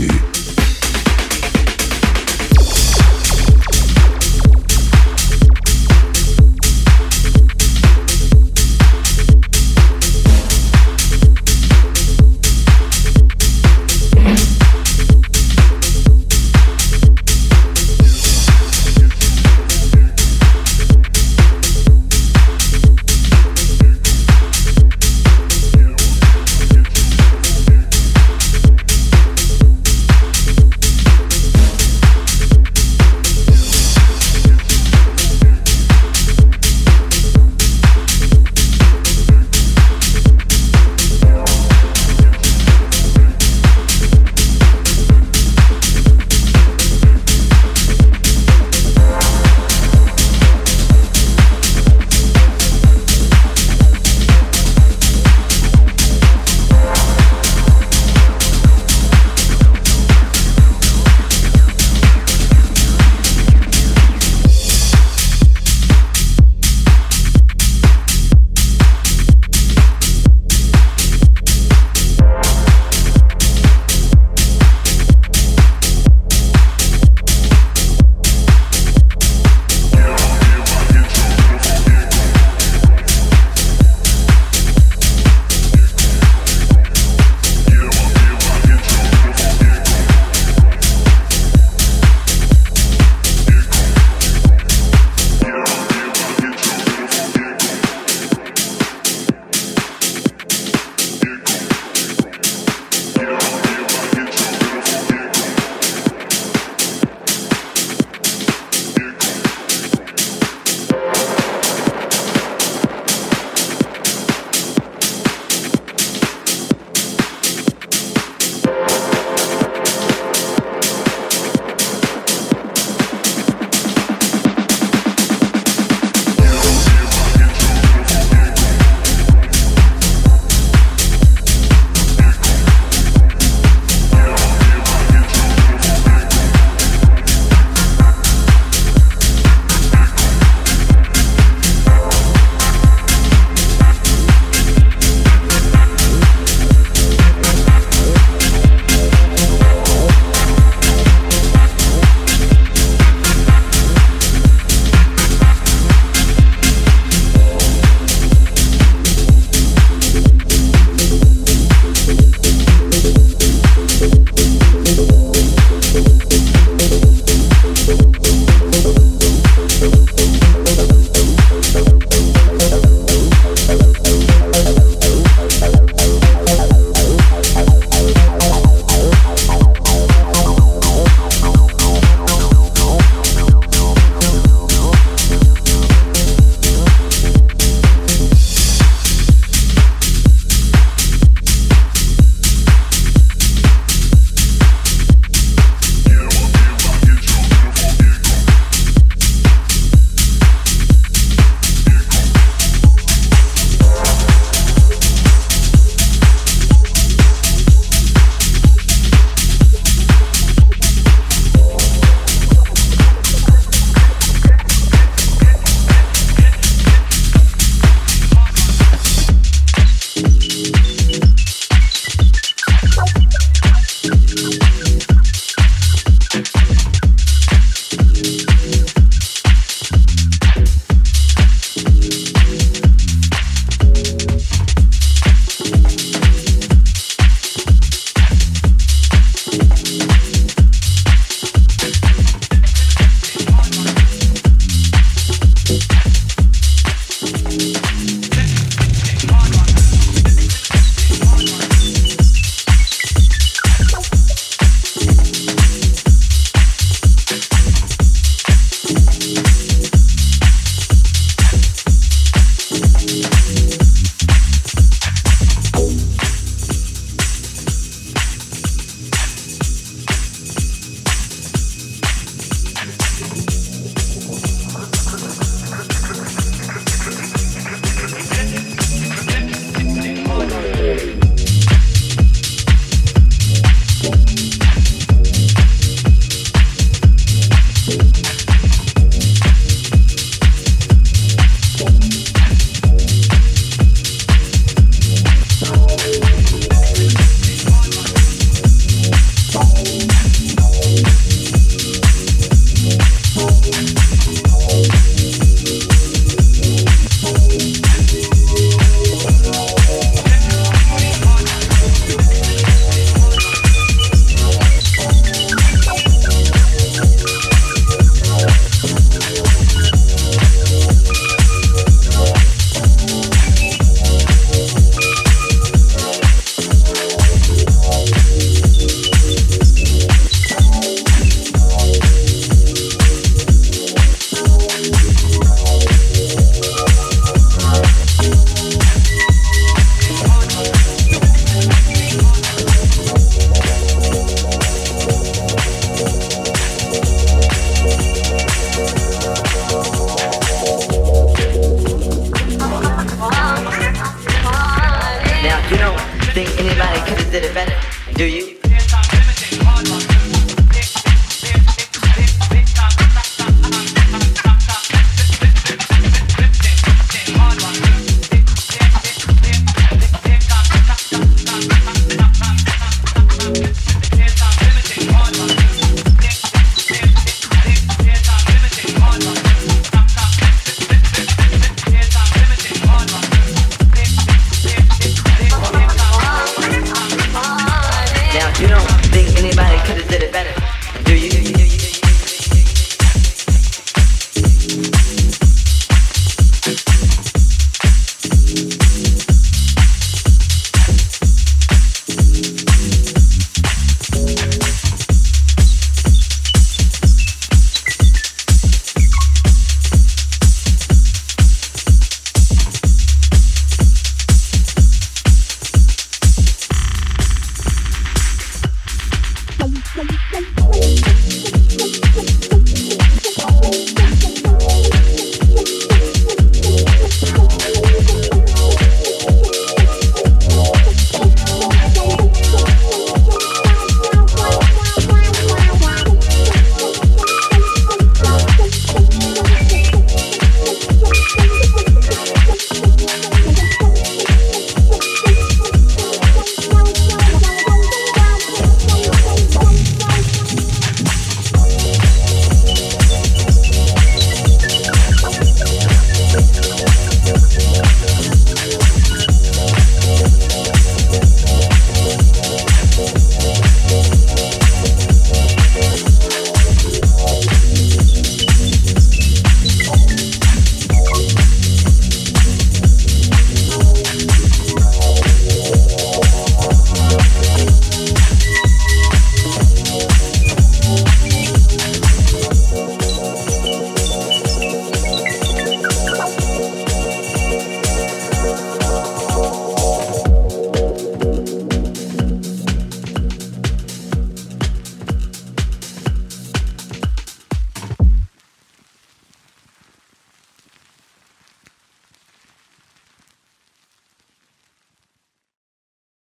see.